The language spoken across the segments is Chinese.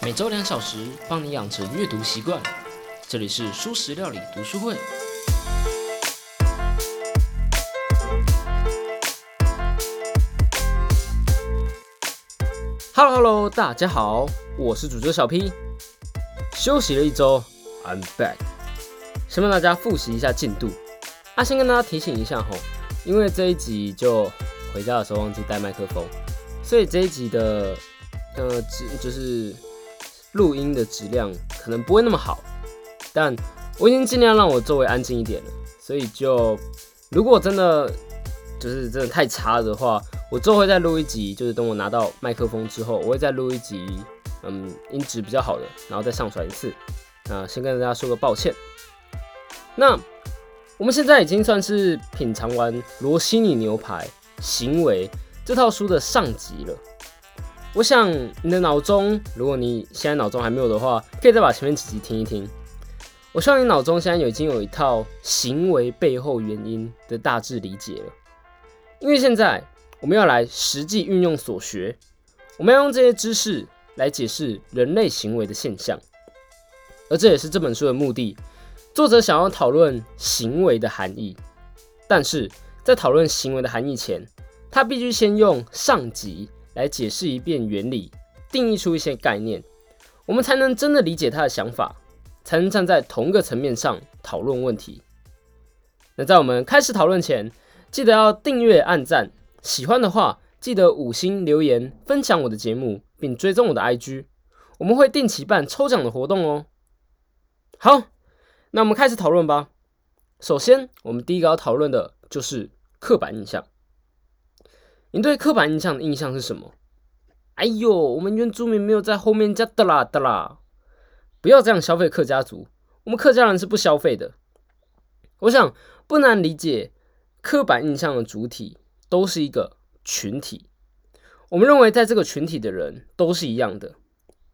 每周两小时，帮你养成阅读习惯。这里是舒食料理读书会。Hello Hello，大家好，我是主角小 P。休息了一周，I'm back。先帮大家复习一下进度。啊，先跟大家提醒一下吼，因为这一集就回家的时候忘记带麦克风，所以这一集的呃就是录音的质量可能不会那么好。但我已经尽量让我周围安静一点了，所以就如果真的就是真的太差的话，我之后会再录一集，就是等我拿到麦克风之后，我会再录一集，嗯，音质比较好的，然后再上传一次。那先跟大家说个抱歉。那我们现在已经算是品尝完《罗西尼牛排行为》这套书的上集了。我想你的脑中，如果你现在脑中还没有的话，可以再把前面几集听一听。我希望你脑中现在已经有一套行为背后原因的大致理解了，因为现在我们要来实际运用所学，我们要用这些知识来解释人类行为的现象，而这也是这本书的目的。作者想要讨论行为的含义，但是在讨论行为的含义前，他必须先用上集来解释一遍原理，定义出一些概念，我们才能真的理解他的想法。才能站在同一个层面上讨论问题。那在我们开始讨论前，记得要订阅、按赞，喜欢的话记得五星留言、分享我的节目，并追踪我的 IG。我们会定期办抽奖的活动哦。好，那我们开始讨论吧。首先，我们第一个要讨论的就是刻板印象。你对刻板印象的印象是什么？哎呦，我们原住民没有在后面加的啦的啦。不要这样消费客家族，我们客家人是不消费的。我想不难理解，刻板印象的主体都是一个群体。我们认为在这个群体的人都是一样的，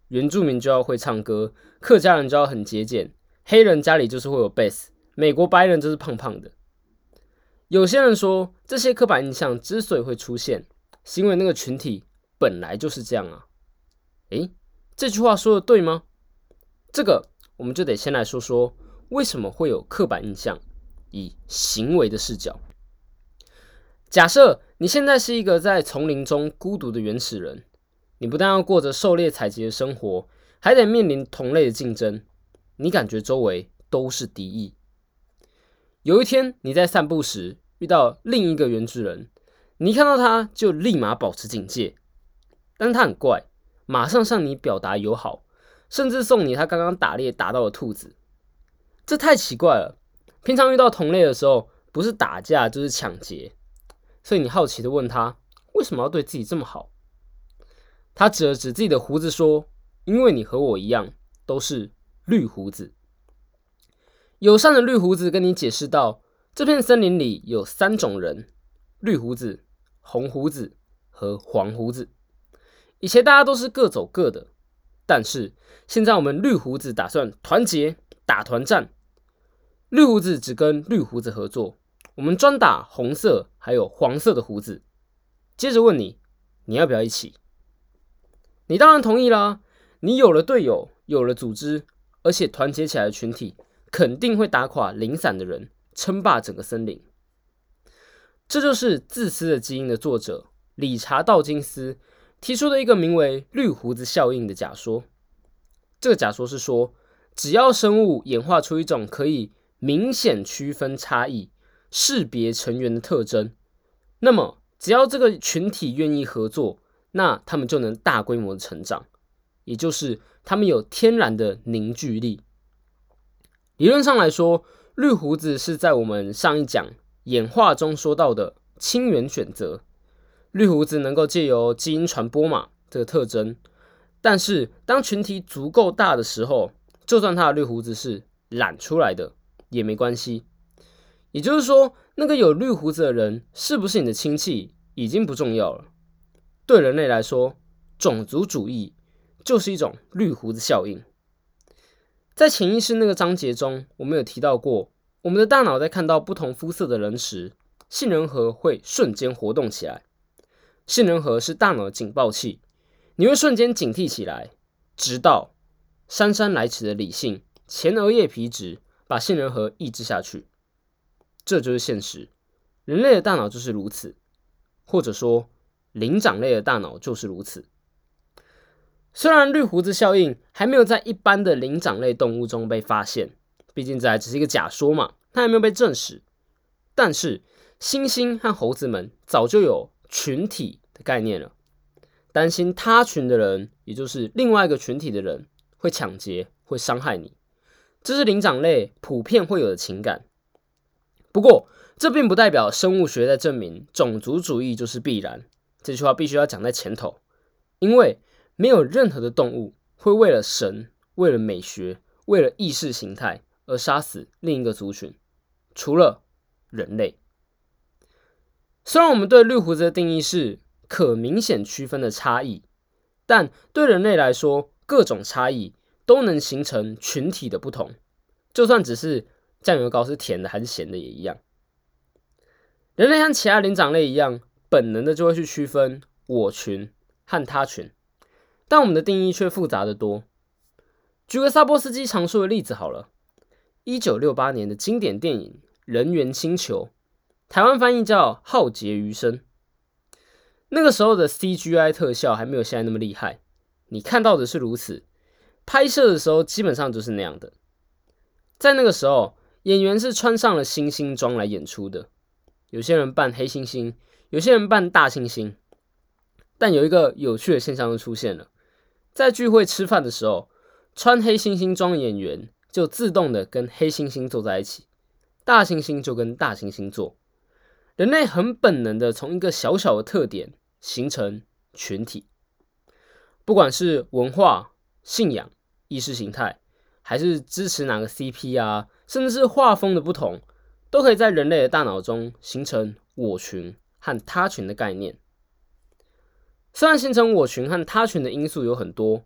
原住民就要会唱歌，客家人就要很节俭，黑人家里就是会有贝斯，美国白人就是胖胖的。有些人说，这些刻板印象之所以会出现，是因为那个群体本来就是这样啊。诶，这句话说的对吗？这个我们就得先来说说为什么会有刻板印象，以行为的视角。假设你现在是一个在丛林中孤独的原始人，你不但要过着狩猎采集的生活，还得面临同类的竞争，你感觉周围都是敌意。有一天你在散步时遇到另一个原始人，你一看到他就立马保持警戒，但是他很怪，马上向你表达友好。甚至送你他刚刚打猎打到的兔子，这太奇怪了。平常遇到同类的时候，不是打架就是抢劫，所以你好奇的问他为什么要对自己这么好？他指了指自己的胡子说：“因为你和我一样都是绿胡子。”友善的绿胡子跟你解释道：“这片森林里有三种人：绿胡子、红胡子和黄胡子。以前大家都是各走各的。”但是现在我们绿胡子打算团结打团战，绿胡子只跟绿胡子合作，我们专打红色还有黄色的胡子。接着问你，你要不要一起？你当然同意啦。你有了队友，有了组织，而且团结起来的群体，肯定会打垮零散的人，称霸整个森林。这就是《自私的基因》的作者理查道金斯。提出的一个名为“绿胡子效应”的假说，这个假说是说，只要生物演化出一种可以明显区分差异、识别成员的特征，那么只要这个群体愿意合作，那他们就能大规模的成长，也就是他们有天然的凝聚力。理论上来说，绿胡子是在我们上一讲演化中说到的亲缘选择。绿胡子能够借由基因传播嘛这个特征，但是当群体足够大的时候，就算他的绿胡子是染出来的也没关系。也就是说，那个有绿胡子的人是不是你的亲戚已经不重要了。对人类来说，种族主义就是一种绿胡子效应。在潜意识那个章节中，我们有提到过，我们的大脑在看到不同肤色的人时，杏仁核会瞬间活动起来。杏仁核是大脑的警报器，你会瞬间警惕起来。直到姗姗来迟的理性前额叶皮质把杏仁核抑制下去。这就是现实，人类的大脑就是如此，或者说灵长类的大脑就是如此。虽然绿胡子效应还没有在一般的灵长类动物中被发现，毕竟这还只是一个假说嘛，它还没有被证实。但是猩猩和猴子们早就有群体的概念了，担心他群的人，也就是另外一个群体的人会抢劫、会伤害你，这是灵长类普遍会有的情感。不过，这并不代表生物学在证明种族主义就是必然。这句话必须要讲在前头，因为没有任何的动物会为了神、为了美学、为了意识形态而杀死另一个族群，除了人类。虽然我们对绿胡子的定义是可明显区分的差异，但对人类来说，各种差异都能形成群体的不同，就算只是。酱油膏是甜的还是咸的也一样。人类像其他灵长类一样，本能的就会去区分我群和他群，但我们的定义却复杂的多。举个萨波斯基常说的例子好了，一九六八年的经典电影《人猿星球》，台湾翻译叫《浩劫余生》。那个时候的 CGI 特效还没有现在那么厉害，你看到的是如此，拍摄的时候基本上就是那样的。在那个时候。演员是穿上了猩猩装来演出的，有些人扮黑猩猩，有些人扮大猩猩。但有一个有趣的现象就出现了，在聚会吃饭的时候，穿黑猩猩装演员就自动的跟黑猩猩坐在一起，大猩猩就跟大猩猩坐。人类很本能的从一个小小的特点形成群体，不管是文化、信仰、意识形态，还是支持哪个 CP 啊。甚至是画风的不同，都可以在人类的大脑中形成我群和他群的概念。虽然形成我群和他群的因素有很多，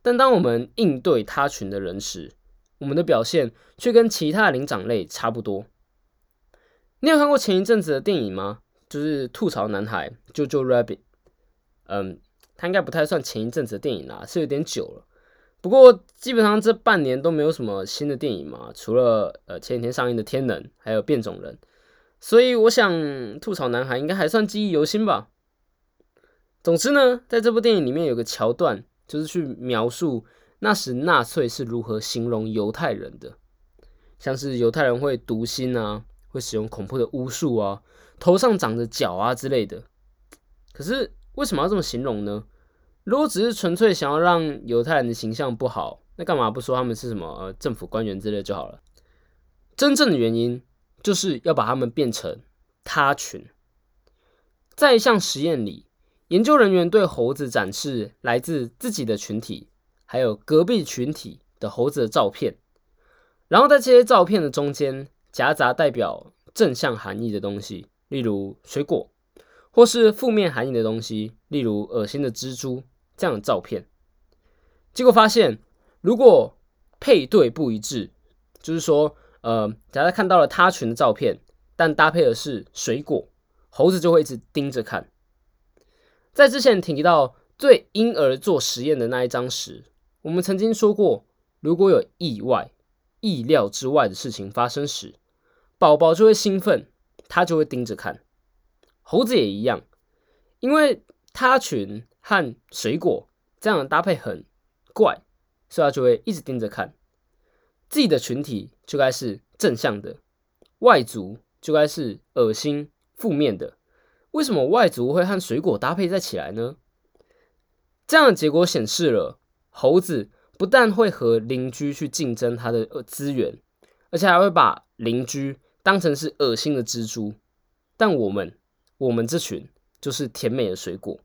但当我们应对他群的人时，我们的表现却跟其他灵长类差不多。你有看过前一阵子的电影吗？就是吐槽男孩 JoJo Rabbit。嗯，他应该不太算前一阵子的电影啦，是有点久了。不过基本上这半年都没有什么新的电影嘛，除了呃前几天上映的《天能》还有《变种人》，所以我想吐槽男孩应该还算记忆犹新吧。总之呢，在这部电影里面有个桥段，就是去描述那时纳粹是如何形容犹太人的，像是犹太人会读心啊，会使用恐怖的巫术啊，头上长着角啊之类的。可是为什么要这么形容呢？如果只是纯粹想要让犹太人的形象不好，那干嘛不说他们是什么呃政府官员之类就好了？真正的原因就是要把他们变成他群。在一项实验里，研究人员对猴子展示来自自己的群体还有隔壁群体的猴子的照片，然后在这些照片的中间夹杂代表正向含义的东西，例如水果，或是负面含义的东西，例如恶心的蜘蛛。这样的照片，结果发现，如果配对不一致，就是说，呃，假如看到了他群的照片，但搭配的是水果，猴子就会一直盯着看。在之前提到对婴儿做实验的那一章时，我们曾经说过，如果有意外、意料之外的事情发生时，宝宝就会兴奋，他就会盯着看。猴子也一样，因为他群。和水果这样的搭配很怪，所以他就会一直盯着看。自己的群体就该是正向的，外族就该是恶心负面的。为什么外族会和水果搭配在起来呢？这样的结果显示了，猴子不但会和邻居去竞争它的资源，而且还会把邻居当成是恶心的蜘蛛。但我们，我们这群就是甜美的水果。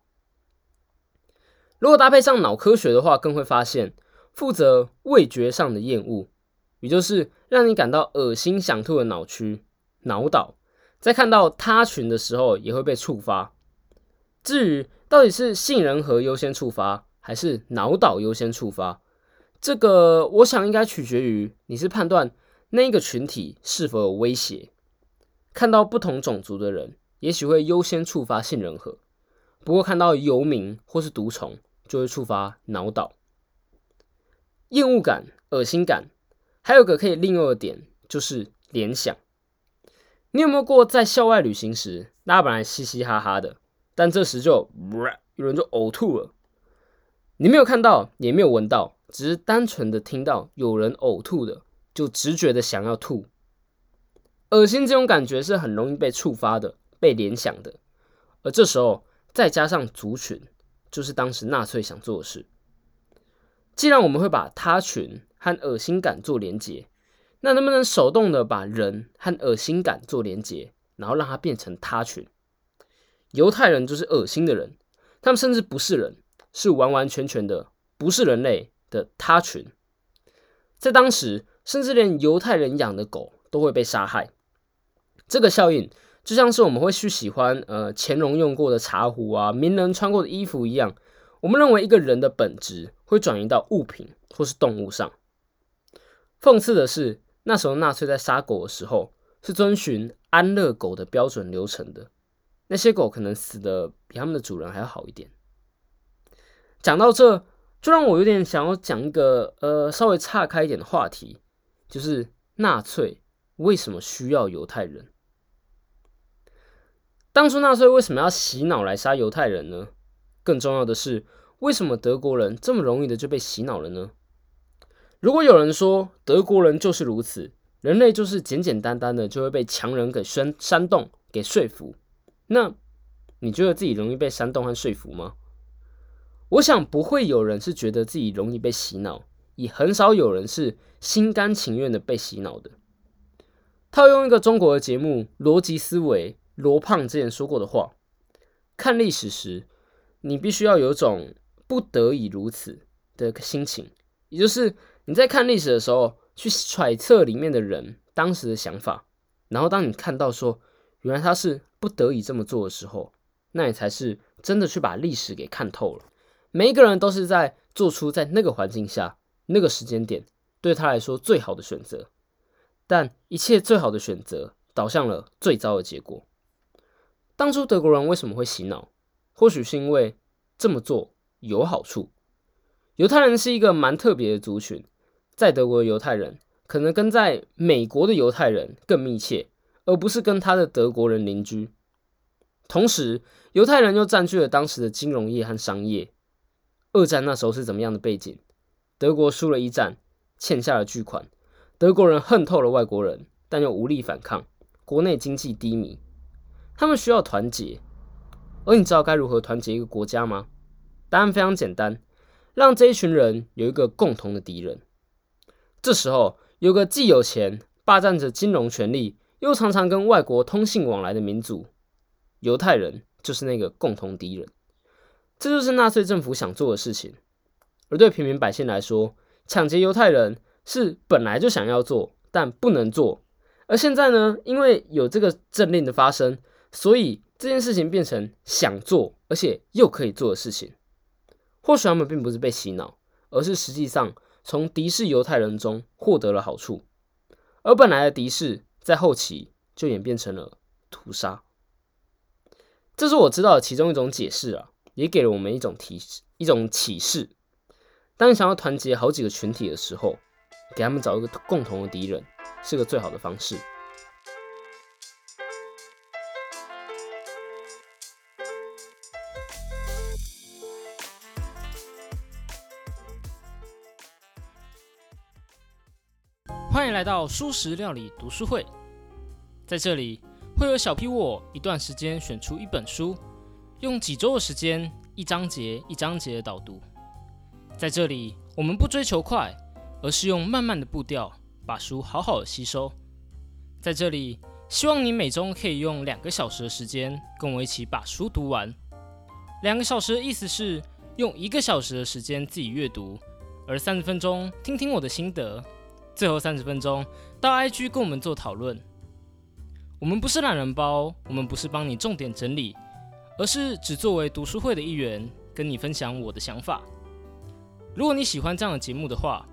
如果搭配上脑科学的话，更会发现，负责味觉上的厌恶，也就是让你感到恶心想吐的脑区脑岛，在看到他群的时候也会被触发。至于到底是杏仁核优先触发，还是脑岛优先触发，这个我想应该取决于你是判断那一个群体是否有威胁。看到不同种族的人，也许会优先触发杏仁核，不过看到游民或是毒虫。就会触发脑岛。厌恶感、恶心感，还有个可以利用的点就是联想。你有没有过在校外旅行时，大家本来嘻嘻哈哈的，但这时就有人就呕吐了？你没有看到，也没有闻到，只是单纯的听到有人呕吐的，就直觉的想要吐。恶心这种感觉是很容易被触发的，被联想的。而这时候再加上族群，就是当时纳粹想做的事。既然我们会把他群和恶心感做连结，那能不能手动的把人和恶心感做连接，然后让它变成他群？犹太人就是恶心的人，他们甚至不是人，是完完全全的不是人类的他群。在当时，甚至连犹太人养的狗都会被杀害。这个效应就像是我们会去喜欢呃乾隆用过的茶壶啊，名人穿过的衣服一样。我们认为一个人的本质会转移到物品或是动物上。讽刺的是，那时候纳粹在杀狗的时候是遵循安乐狗的标准流程的，那些狗可能死的比他们的主人还要好一点。讲到这，就让我有点想要讲一个呃稍微岔开一点的话题，就是纳粹为什么需要犹太人？当初纳粹为什么要洗脑来杀犹太人呢？更重要的是，为什么德国人这么容易的就被洗脑了呢？如果有人说德国人就是如此，人类就是简简单单的就会被强人给煽煽动、给说服，那你觉得自己容易被煽动和说服吗？我想不会有人是觉得自己容易被洗脑，也很少有人是心甘情愿的被洗脑的。套用一个中国的节目《逻辑思维》，罗胖之前说过的话：看历史时。你必须要有种不得已如此的心情，也就是你在看历史的时候，去揣测里面的人当时的想法，然后当你看到说原来他是不得已这么做的时候，那你才是真的去把历史给看透了。每一个人都是在做出在那个环境下、那个时间点对他来说最好的选择，但一切最好的选择导向了最糟的结果。当初德国人为什么会洗脑？或许是因为这么做有好处。犹太人是一个蛮特别的族群，在德国的犹太人可能跟在美国的犹太人更密切，而不是跟他的德国人邻居。同时，犹太人又占据了当时的金融业和商业。二战那时候是怎么样的背景？德国输了一战，欠下了巨款，德国人恨透了外国人，但又无力反抗，国内经济低迷，他们需要团结。而你知道该如何团结一个国家吗？答案非常简单，让这一群人有一个共同的敌人。这时候，有个既有钱、霸占着金融权力，又常常跟外国通信往来的民族——犹太人，就是那个共同敌人。这就是纳粹政府想做的事情。而对平民百姓来说，抢劫犹太人是本来就想要做，但不能做。而现在呢，因为有这个政令的发生，所以。这件事情变成想做而且又可以做的事情，或许他们并不是被洗脑，而是实际上从敌视犹太人中获得了好处，而本来的敌视在后期就演变成了屠杀。这是我知道的其中一种解释啊，也给了我们一种提示、一种启示。当你想要团结好几个群体的时候，给他们找一个共同的敌人，是个最好的方式。欢迎来到书食料理读书会，在这里会有小 P 我一段时间选出一本书，用几周的时间一章节一章节的导读。在这里，我们不追求快，而是用慢慢的步调把书好好的吸收。在这里，希望你每周可以用两个小时的时间跟我一起把书读完。两个小时的意思是用一个小时的时间自己阅读，而三十分钟听听我的心得。最后三十分钟到 IG 跟我们做讨论。我们不是懒人包，我们不是帮你重点整理，而是只作为读书会的一员，跟你分享我的想法。如果你喜欢这样的节目的话，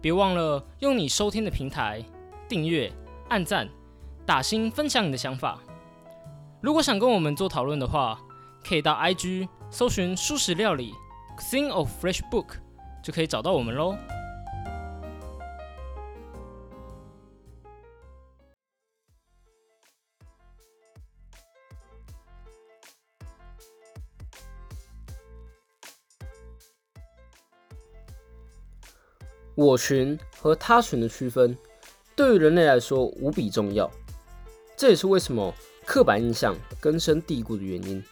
别忘了用你收听的平台订阅、按赞、打星、分享你的想法。如果想跟我们做讨论的话，可以到 IG 搜寻“素食料理 ”，Sing of Fresh Book，就可以找到我们喽。我群和他群的区分，对于人类来说无比重要。这也是为什么刻板印象根深蒂固的原因，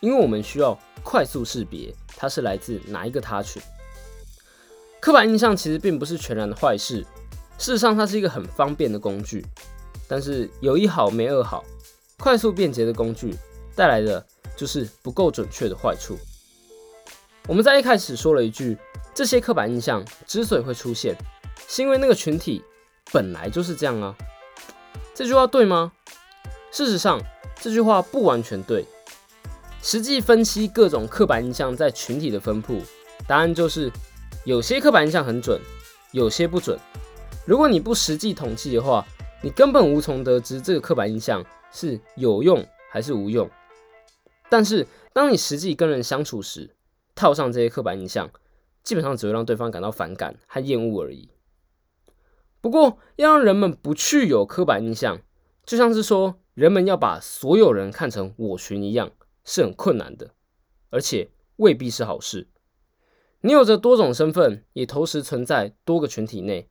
因为我们需要快速识别它是来自哪一个他群。刻板印象其实并不是全然的坏事，事实上它是一个很方便的工具。但是有一好没二好，快速便捷的工具带来的就是不够准确的坏处。我们在一开始说了一句。这些刻板印象之所以会出现，是因为那个群体本来就是这样啊。这句话对吗？事实上，这句话不完全对。实际分析各种刻板印象在群体的分布，答案就是有些刻板印象很准，有些不准。如果你不实际统计的话，你根本无从得知这个刻板印象是有用还是无用。但是，当你实际跟人相处时，套上这些刻板印象。基本上只会让对方感到反感和厌恶而已。不过，要让人们不去有刻板印象，就像是说人们要把所有人看成我群一样，是很困难的，而且未必是好事。你有着多种身份，也同时存在多个群体内，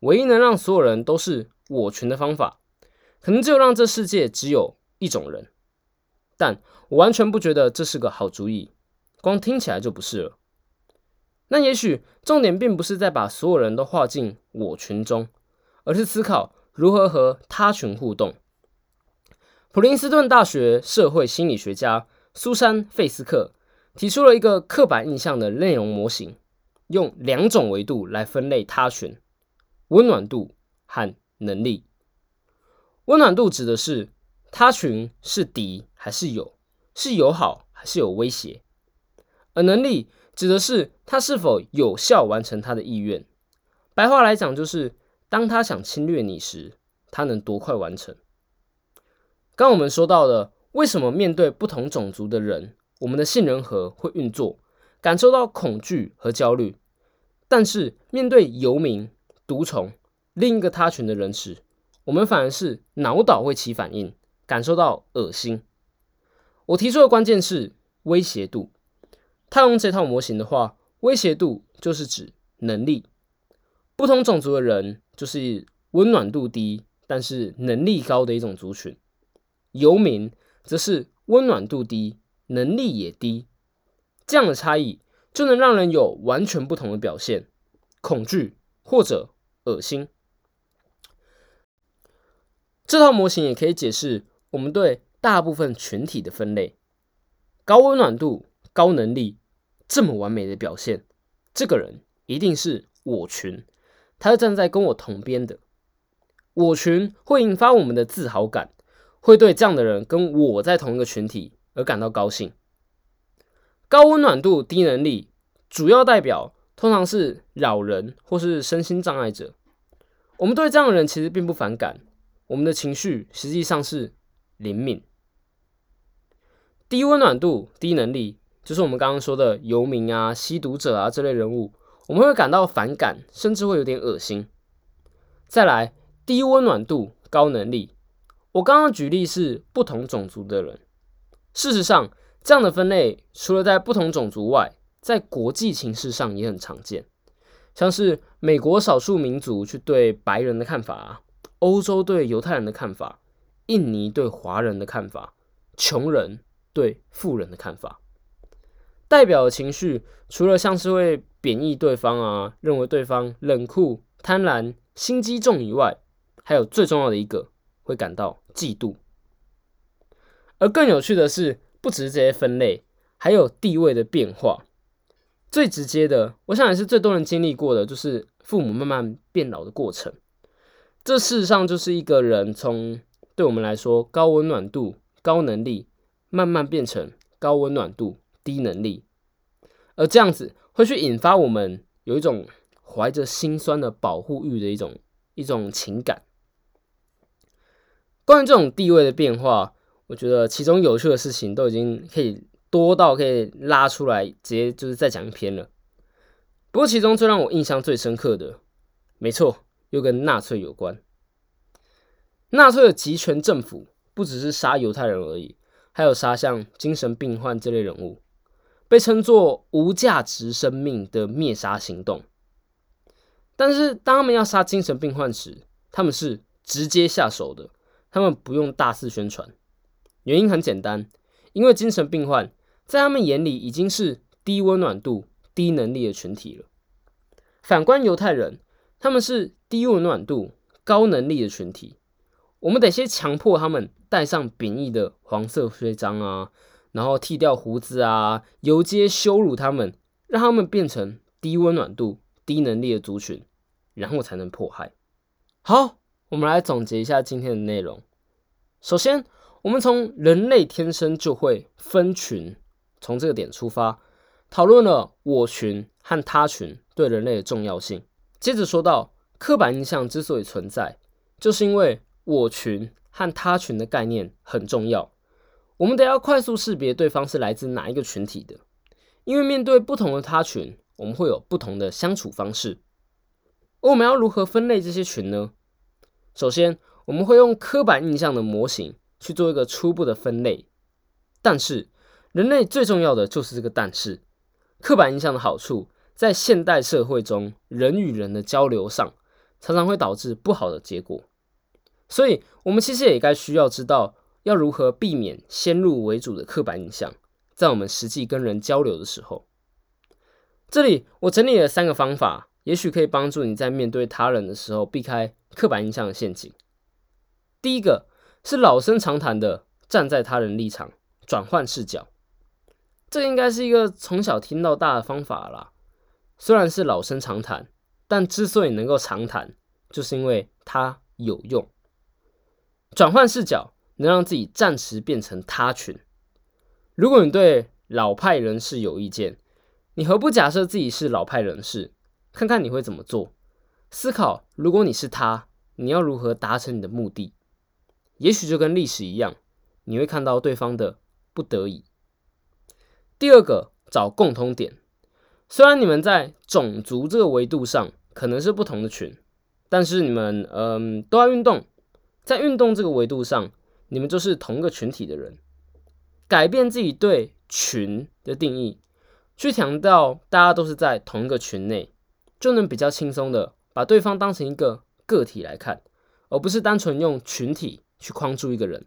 唯一能让所有人都是我群的方法，可能只有让这世界只有一种人。但我完全不觉得这是个好主意，光听起来就不是了。那也许重点并不是在把所有人都划进我群中，而是思考如何和他群互动。普林斯顿大学社会心理学家苏珊·费斯克提出了一个刻板印象的内容模型，用两种维度来分类他群：温暖度和能力。温暖度指的是他群是敌还是友，是友好还是有威胁，而能力。指的是他是否有效完成他的意愿。白话来讲，就是当他想侵略你时，他能多快完成。刚我们说到的，为什么面对不同种族的人，我们的杏仁核会运作，感受到恐惧和焦虑；但是面对游民、毒虫、另一个他群的人时，我们反而是脑岛会起反应，感受到恶心。我提出的关键是威胁度。套用这套模型的话，威胁度就是指能力。不同种族的人就是温暖度低，但是能力高的一种族群。游民则是温暖度低，能力也低。这样的差异就能让人有完全不同的表现：恐惧或者恶心。这套模型也可以解释我们对大部分群体的分类：高温暖度、高能力。这么完美的表现，这个人一定是我群，他是站在跟我同边的。我群会引发我们的自豪感，会对这样的人跟我在同一个群体而感到高兴。高温暖度、低能力，主要代表通常是老人或是身心障碍者。我们对这样的人其实并不反感，我们的情绪实际上是灵敏。低温暖度、低能力。就是我们刚刚说的游民啊、吸毒者啊这类人物，我们会感到反感，甚至会有点恶心。再来，低温暖度、高能力。我刚刚举例是不同种族的人。事实上，这样的分类除了在不同种族外，在国际情势上也很常见。像是美国少数民族去对白人的看法，欧洲对犹太人的看法，印尼对华人的看法，穷人对富人的看法。代表的情绪，除了像是会贬义对方啊，认为对方冷酷、贪婪、心机重以外，还有最重要的一个，会感到嫉妒。而更有趣的是，不只是这些分类，还有地位的变化。最直接的，我想也是最多人经历过的，就是父母慢慢变老的过程。这事实上就是一个人从对我们来说高温暖度、高能力，慢慢变成高温暖度。低能力，而这样子会去引发我们有一种怀着心酸的保护欲的一种一种情感。关于这种地位的变化，我觉得其中有趣的事情都已经可以多到可以拉出来，直接就是再讲一篇了。不过其中最让我印象最深刻的，没错，又跟纳粹有关。纳粹的集权政府不只是杀犹太人而已，还有杀像精神病患这类人物。被称作无价值生命的灭杀行动。但是当他们要杀精神病患时，他们是直接下手的，他们不用大肆宣传。原因很简单，因为精神病患在他们眼里已经是低温暖度、低能力的群体了。反观犹太人，他们是低温暖度、高能力的群体。我们得先强迫他们戴上贬义的黄色徽章啊，然后剃掉胡子啊，游街羞辱他们，让他们变成低温暖度、低能力的族群，然后才能迫害。好，我们来总结一下今天的内容。首先，我们从人类天生就会分群，从这个点出发，讨论了我群和他群对人类的重要性。接着说到刻板印象之所以存在，就是因为。我群和他群的概念很重要，我们得要快速识别对方是来自哪一个群体的，因为面对不同的他群，我们会有不同的相处方式。而我们要如何分类这些群呢？首先，我们会用刻板印象的模型去做一个初步的分类。但是，人类最重要的就是这个但是，刻板印象的好处，在现代社会中，人与人的交流上，常常会导致不好的结果。所以，我们其实也该需要知道要如何避免先入为主的刻板印象，在我们实际跟人交流的时候。这里我整理了三个方法，也许可以帮助你在面对他人的时候避开刻板印象的陷阱。第一个是老生常谈的站在他人立场，转换视角。这应该是一个从小听到大的方法啦。虽然是老生常谈，但之所以能够常谈，就是因为它有用。转换视角，能让自己暂时变成他群。如果你对老派人士有意见，你何不假设自己是老派人士，看看你会怎么做？思考，如果你是他，你要如何达成你的目的？也许就跟历史一样，你会看到对方的不得已。第二个，找共通点。虽然你们在种族这个维度上可能是不同的群，但是你们嗯都要运动。在运动这个维度上，你们就是同个群体的人。改变自己对群的定义，去强调大家都是在同一个群内，就能比较轻松的把对方当成一个个体来看，而不是单纯用群体去框住一个人。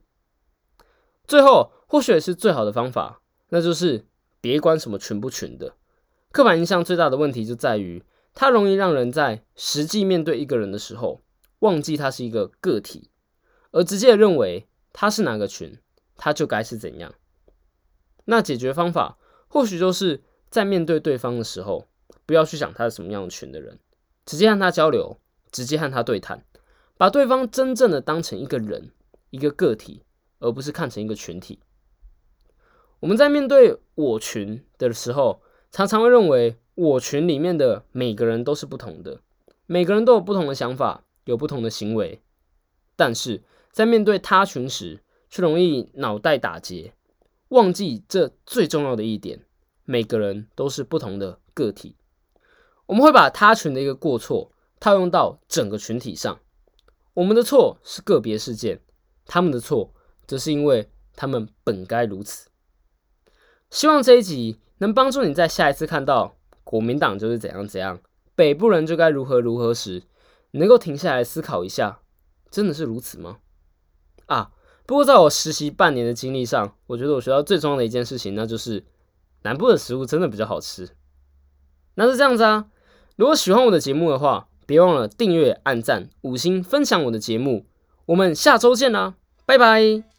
最后，或许也是最好的方法，那就是别管什么群不群的。刻板印象最大的问题就在于，它容易让人在实际面对一个人的时候，忘记他是一个个体。而直接认为他是哪个群，他就该是怎样。那解决方法或许就是在面对对方的时候，不要去想他是什么样的群的人，直接和他交流，直接和他对谈，把对方真正的当成一个人，一个个体，而不是看成一个群体。我们在面对我群的时候，常常会认为我群里面的每个人都是不同的，每个人都有不同的想法，有不同的行为，但是。在面对他群时，却容易脑袋打结，忘记这最重要的一点：每个人都是不同的个体。我们会把他群的一个过错套用到整个群体上。我们的错是个别事件，他们的错则是因为他们本该如此。希望这一集能帮助你在下一次看到国民党就是怎样怎样，北部人就该如何如何时，能够停下来思考一下：真的是如此吗？啊，不过在我实习半年的经历上，我觉得我学到最重要的一件事情，那就是南部的食物真的比较好吃。那是这样子啊，如果喜欢我的节目的话，别忘了订阅、按赞、五星、分享我的节目。我们下周见啦，拜拜。